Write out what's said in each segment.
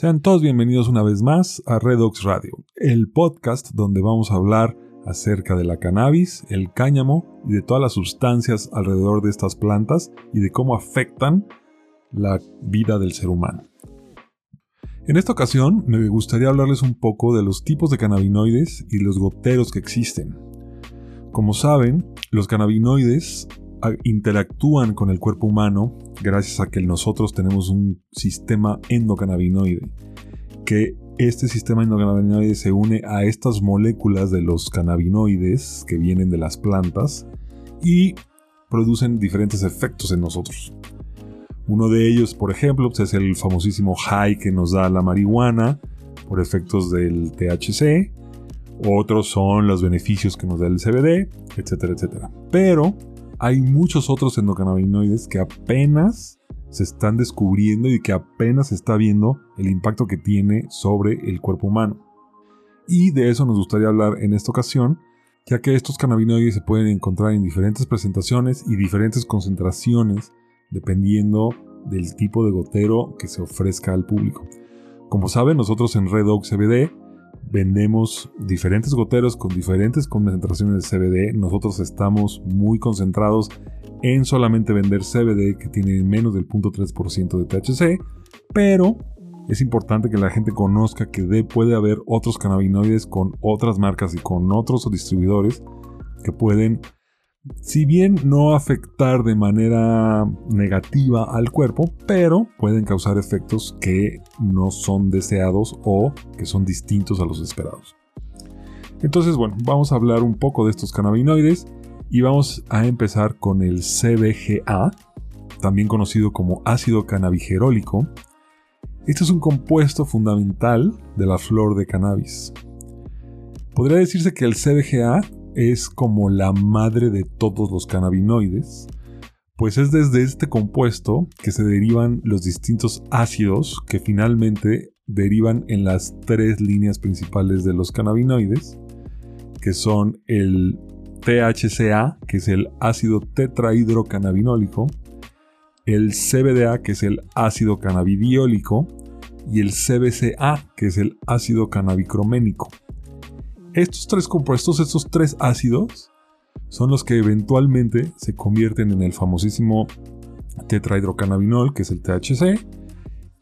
Sean todos bienvenidos una vez más a Redox Radio, el podcast donde vamos a hablar acerca de la cannabis, el cáñamo y de todas las sustancias alrededor de estas plantas y de cómo afectan la vida del ser humano. En esta ocasión me gustaría hablarles un poco de los tipos de cannabinoides y los goteros que existen. Como saben, los cannabinoides interactúan con el cuerpo humano gracias a que nosotros tenemos un sistema endocannabinoide, que este sistema endocannabinoide se une a estas moléculas de los cannabinoides que vienen de las plantas y producen diferentes efectos en nosotros. Uno de ellos, por ejemplo, pues, es el famosísimo high que nos da la marihuana por efectos del THC. Otros son los beneficios que nos da el CBD, etcétera, etcétera. Pero hay muchos otros endocannabinoides que apenas se están descubriendo y que apenas se está viendo el impacto que tiene sobre el cuerpo humano. Y de eso nos gustaría hablar en esta ocasión, ya que estos cannabinoides se pueden encontrar en diferentes presentaciones y diferentes concentraciones dependiendo del tipo de gotero que se ofrezca al público. Como saben, nosotros en Red Oak CBD vendemos diferentes goteros con diferentes concentraciones de CBD. Nosotros estamos muy concentrados en solamente vender CBD que tiene menos del 0.3% de THC, pero es importante que la gente conozca que puede haber otros cannabinoides con otras marcas y con otros distribuidores que pueden, si bien no afectar de manera negativa al cuerpo, pero pueden causar efectos que no son deseados o que son distintos a los esperados. Entonces, bueno, vamos a hablar un poco de estos cannabinoides y vamos a empezar con el CBGA, también conocido como ácido cannabigerólico. Este es un compuesto fundamental de la flor de cannabis. Podría decirse que el CBGA es como la madre de todos los cannabinoides, pues es desde este compuesto que se derivan los distintos ácidos que finalmente derivan en las tres líneas principales de los cannabinoides, que son el THCA, que es el ácido tetrahidrocannabinólico, el CBDA, que es el ácido cannabidiólico, y el CBCA, que es el ácido cannabicroménico. Estos tres compuestos, estos tres ácidos, son los que eventualmente se convierten en el famosísimo tetrahidrocannabinol, que es el THC,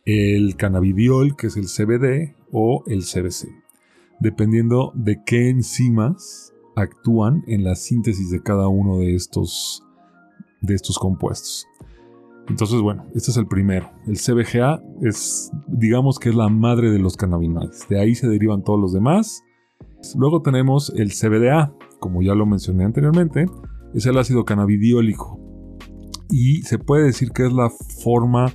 el cannabidiol, que es el CBD, o el CBC, dependiendo de qué enzimas actúan en la síntesis de cada uno de estos, de estos compuestos. Entonces, bueno, este es el primero. El CBGA es, digamos que es la madre de los cannabinoides. De ahí se derivan todos los demás. Luego tenemos el CBDA, como ya lo mencioné anteriormente, es el ácido cannabidiólico. Y se puede decir que es la forma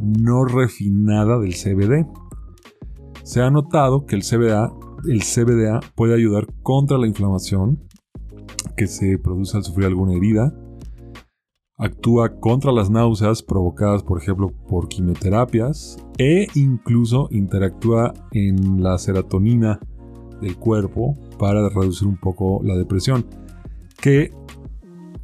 no refinada del CBD. Se ha notado que el CBDA el CBDA puede ayudar contra la inflamación que se produce al sufrir alguna herida. Actúa contra las náuseas provocadas, por ejemplo, por quimioterapias. E incluso interactúa en la serotonina del cuerpo para reducir un poco la depresión. Que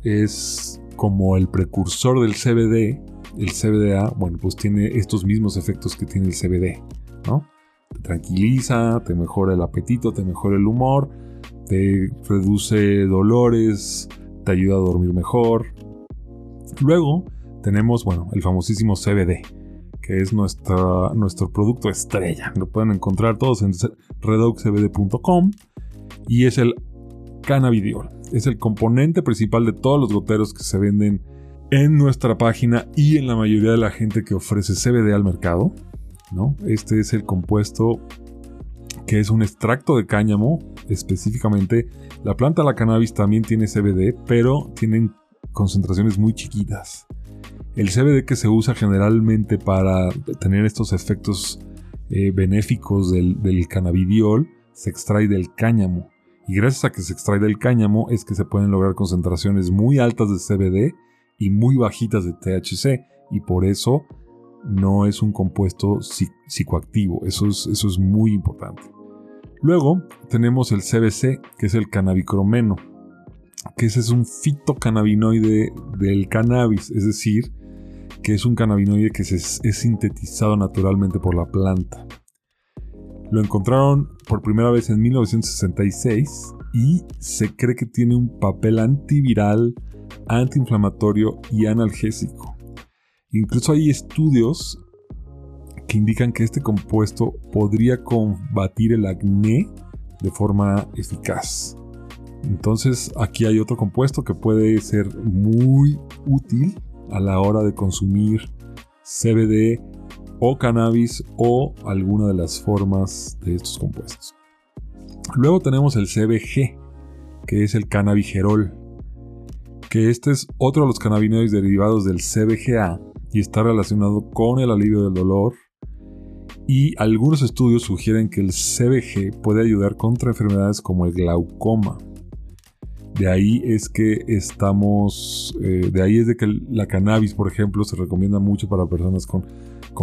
es como el precursor del CBD. El CBDA, bueno, pues tiene estos mismos efectos que tiene el CBD, ¿no? te tranquiliza, te mejora el apetito, te mejora el humor, te reduce dolores, te ayuda a dormir mejor. Luego tenemos, bueno, el famosísimo CBD, es nuestro producto estrella. Lo pueden encontrar todos en redoxcbd.com y es el cannabidiol. Es el componente principal de todos los goteros que se venden en nuestra página y en la mayoría de la gente que ofrece CBD al mercado. Este es el compuesto que es un extracto de cáñamo, específicamente. La planta de la cannabis también tiene CBD, pero tienen concentraciones muy chiquitas. El CBD que se usa generalmente para tener estos efectos eh, benéficos del, del cannabidiol se extrae del cáñamo. Y gracias a que se extrae del cáñamo es que se pueden lograr concentraciones muy altas de CBD y muy bajitas de THC. Y por eso no es un compuesto psicoactivo. Eso es, eso es muy importante. Luego tenemos el CBC, que es el cannabicromeno, que ese es un fitocannabinoide del cannabis, es decir, que es un cannabinoide que es sintetizado naturalmente por la planta. Lo encontraron por primera vez en 1966 y se cree que tiene un papel antiviral, antiinflamatorio y analgésico. Incluso hay estudios que indican que este compuesto podría combatir el acné de forma eficaz. Entonces aquí hay otro compuesto que puede ser muy útil a la hora de consumir CBD o cannabis o alguna de las formas de estos compuestos. Luego tenemos el CBG, que es el cannabigerol, que este es otro de los cannabinoides derivados del CBGA y está relacionado con el alivio del dolor. Y algunos estudios sugieren que el CBG puede ayudar contra enfermedades como el glaucoma. De ahí es que estamos, eh, de ahí es de que la cannabis, por ejemplo, se recomienda mucho para personas con,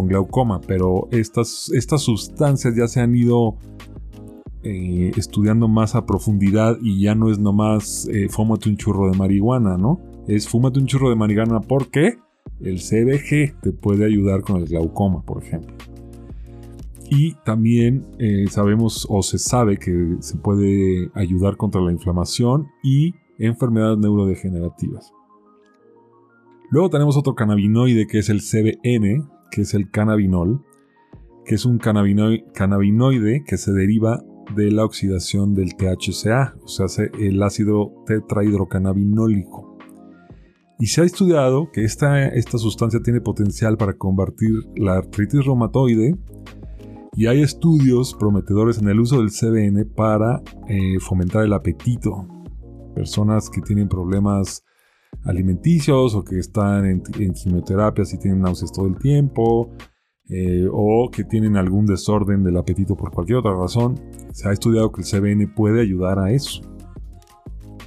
glaucoma, pero estas, estas sustancias ya se han ido eh, estudiando más a profundidad y ya no es nomás eh, fúmate un churro de marihuana, ¿no? Es fúmate un churro de marihuana porque el CBG te puede ayudar con el glaucoma, por ejemplo. Y también eh, sabemos o se sabe que se puede ayudar contra la inflamación y enfermedades neurodegenerativas. Luego tenemos otro cannabinoide que es el CBN, que es el cannabinol, que es un cannabinoide que se deriva de la oxidación del THCA, o sea, el ácido tetrahidrocannabinólico. Y se ha estudiado que esta, esta sustancia tiene potencial para combatir la artritis reumatoide y hay estudios prometedores en el uso del CBN para eh, fomentar el apetito. Personas que tienen problemas alimenticios o que están en, en quimioterapias y tienen náuseas todo el tiempo, eh, o que tienen algún desorden del apetito por cualquier otra razón, se ha estudiado que el CBN puede ayudar a eso.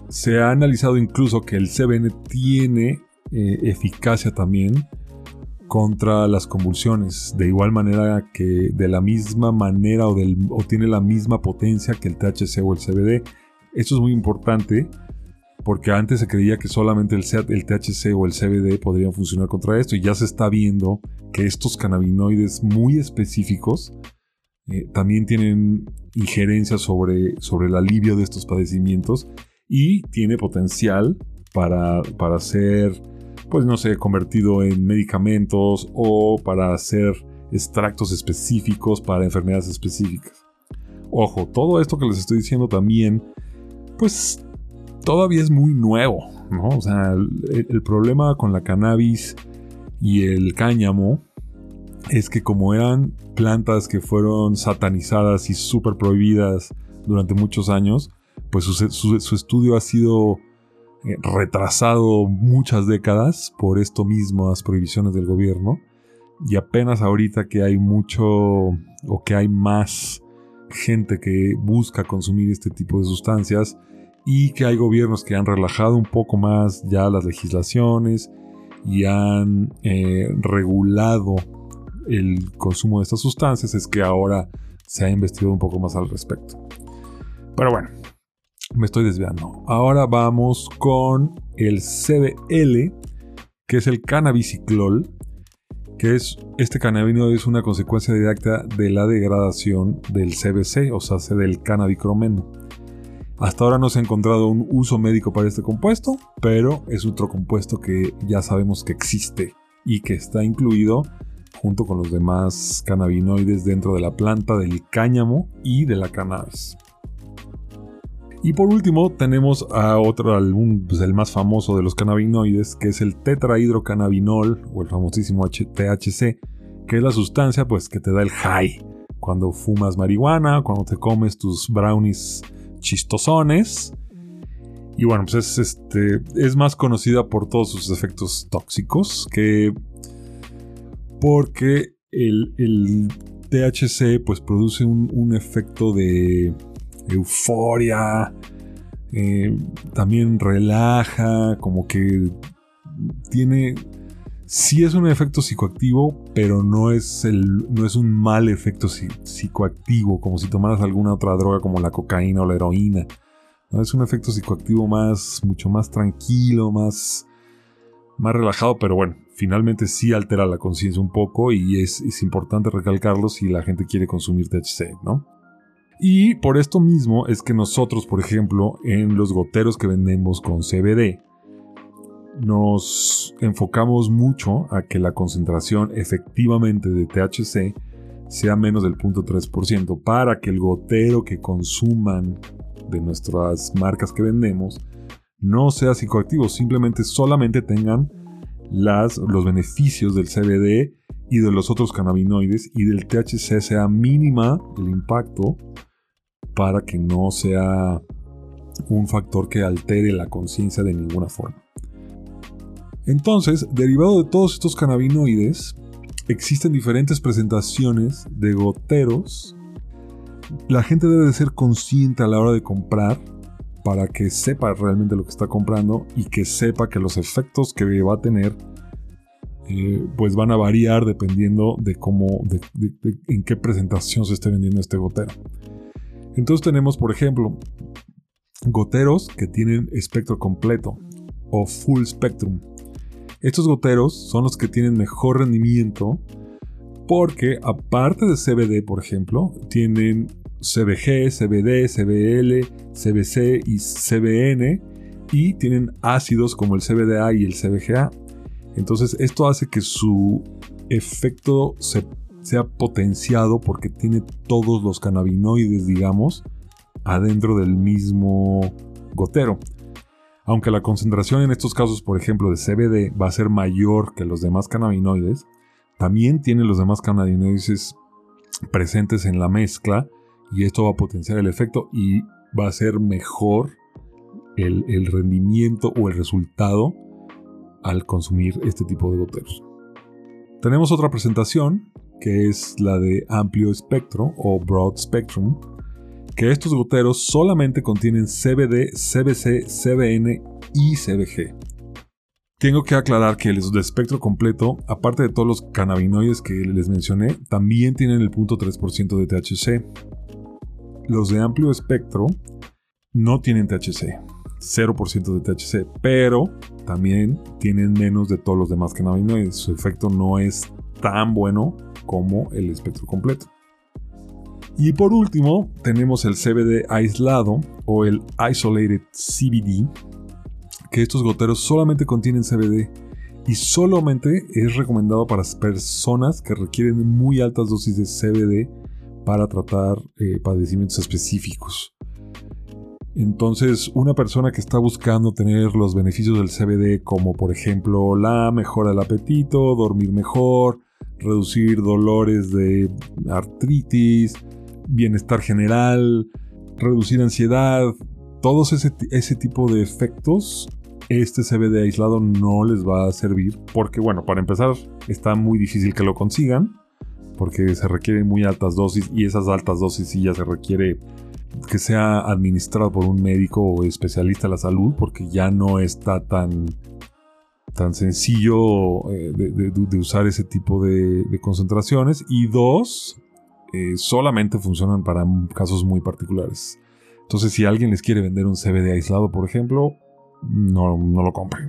Se ha analizado incluso que el CBN tiene eh, eficacia también contra las convulsiones, de igual manera que de la misma manera o, o tiene la misma potencia que el THC o el CBD. Esto es muy importante porque antes se creía que solamente el, el THC o el CBD podrían funcionar contra esto y ya se está viendo que estos cannabinoides muy específicos eh, también tienen injerencia sobre, sobre el alivio de estos padecimientos y tiene potencial para, para ser, pues no sé, convertido en medicamentos o para hacer extractos específicos para enfermedades específicas. Ojo, todo esto que les estoy diciendo también, pues todavía es muy nuevo, ¿no? O sea, el, problema con la cannabis y el cáñamo es que como eran plantas que fueron satanizadas y súper prohibidas durante muchos años, pues su, estudio ha sido retrasado muchas décadas por esto mismas prohibiciones del gobierno. Y apenas ahorita que hay mucho o que hay más gente que busca consumir este tipo de sustancias, y que hay gobiernos que han relajado un poco más ya las legislaciones y han eh, regulado el consumo de estas sustancias, es que ahora se ha investigado un poco más al respecto. Pero bueno, me estoy desviando. Ahora vamos con el CBL, que es el cannabiciclol, que es este cannabinoide es una consecuencia directa de la degradación del CBC, o sea, del cannabicromeno. Hasta ahora no se ha encontrado un uso médico para este compuesto, pero es otro compuesto que ya sabemos que existe y que está incluido junto con los demás cannabinoides dentro de la planta del cáñamo y de la cannabis. Y por último tenemos a otro álbum, pues el más famoso de los cannabinoides, que es el tetrahidrocannabinol o el famosísimo THC, que es la sustancia pues que te da el high cuando fumas marihuana, cuando te comes tus brownies chistosones. Y bueno, pues es, este, es más conocida por todos sus efectos tóxicos que porque el, THC pues produce un, efecto de euforia, eh, también relaja, como que tiene sí es un efecto psicoactivo, pero no es, el, no es un mal efecto psicoactivo, como si tomaras alguna otra droga como la cocaína o la heroína. es un efecto psicoactivo más, mucho más tranquilo, más, más relajado, pero bueno, finalmente sí altera la conciencia un poco y es, es, importante recalcarlo si la gente quiere consumir THC, ¿no? Y por esto mismo es que nosotros, por ejemplo, en los goteros que vendemos con CBD, nos enfocamos mucho a que la concentración efectivamente de THC sea menos del 0.3% para que el gotero que consuman de nuestras marcas que vendemos no sea psicoactivo, simplemente solamente tengan las, los beneficios del CBD y de los otros cannabinoides y del THC sea mínima el impacto para que no sea un factor que altere la conciencia de ninguna forma. Entonces, derivado de todos estos cannabinoides, existen diferentes presentaciones de goteros. La gente debe de ser consciente a la hora de comprar para que sepa realmente lo que está comprando y que sepa que los efectos que va a tener eh, pues van a variar dependiendo de cómo, en qué presentación se esté vendiendo este gotero. Entonces tenemos, por ejemplo, goteros que tienen espectro completo o full spectrum. Estos goteros son los que tienen mejor rendimiento porque aparte de CBD, por ejemplo, tienen CBG, CBD, CBL, CBC y CBN y tienen ácidos como el CBDA y el CBGA. Entonces esto hace que su efecto sea potenciado porque tiene todos los cannabinoides, digamos, adentro del mismo gotero. Aunque la concentración en estos casos, por ejemplo, de CBD va a ser mayor que los demás cannabinoides, también tiene los demás cannabinoides presentes en la mezcla y esto va a potenciar el efecto y va a ser mejor el, el rendimiento o el resultado al consumir este tipo de goteros. Tenemos otra presentación que es la de amplio espectro o broad spectrum, que estos goteros solamente contienen CBD, CBC, CBN y CBG. Tengo que aclarar que los de espectro completo, aparte de todos los cannabinoides que les mencioné, también tienen el 0.3% de THC. Los de amplio espectro no tienen THC, 0% de THC, pero también tienen menos de todos los demás cannabinoides. Su efecto no es tan bueno como el espectro completo. Y por último, tenemos el CBD aislado o el Isolated CBD, que estos goteros solamente contienen CBD y solamente es recomendado para personas que requieren muy altas dosis de CBD para tratar eh, padecimientos específicos. Entonces, una persona que está buscando tener los beneficios del CBD, como por ejemplo la mejora del apetito, dormir mejor, reducir dolores de artritis, bienestar general, reducir ansiedad, todos ese, ese tipo de efectos, este CBD aislado no les va a servir porque, bueno, para empezar, está muy difícil que lo consigan porque se requieren muy altas dosis y esas altas dosis sí ya se requiere que sea administrado por un médico o especialista de la salud porque ya no está tan tan sencillo eh, de, usar ese tipo de, concentraciones y dos eh, solamente funcionan para casos muy particulares. Entonces, si alguien les quiere vender un CBD aislado, por ejemplo, no, lo compren.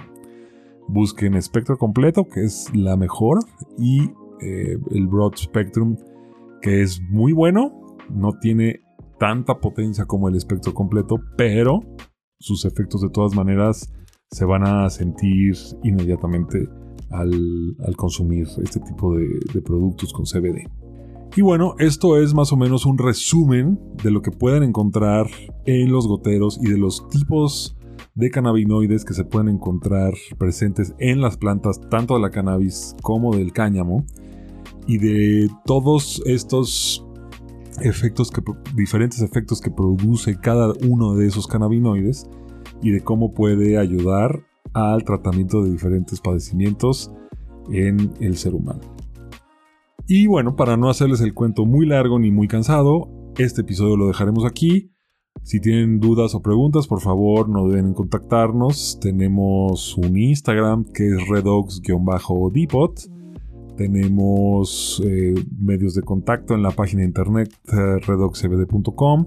Busquen espectro completo, que es la mejor, y eh, el Broad Spectrum, que es muy bueno. No tiene tanta potencia como el espectro completo, pero sus efectos de todas maneras se van a sentir inmediatamente al, consumir este tipo de productos con CBD. Y bueno, esto es más o menos un resumen de lo que pueden encontrar en los goteros y de los tipos de cannabinoides que se pueden encontrar presentes en las plantas tanto de la cannabis como del cáñamo y de todos estos efectos que diferentes efectos que produce cada uno de esos cannabinoides y de cómo puede ayudar al tratamiento de diferentes padecimientos en el ser humano. Y bueno, para no hacerles el cuento muy largo ni muy cansado, este episodio lo dejaremos aquí. Si tienen dudas o preguntas, por favor no deben contactarnos. Tenemos un Instagram que es redox-depot. Tenemos eh, medios de contacto en la página de internet eh, redoxcbd.com.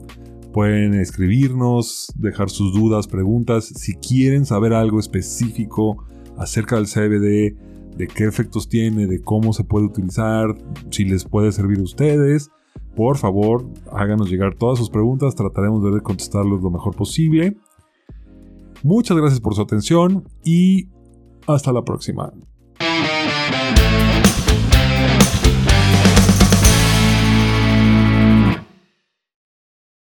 Pueden escribirnos, dejar sus dudas, preguntas. Si quieren saber algo específico acerca del CBD, de qué efectos tiene, de cómo se puede utilizar, si les puede servir a ustedes, por favor, háganos llegar todas sus preguntas, trataremos de contestarlos lo mejor posible. Muchas gracias por su atención y hasta la próxima.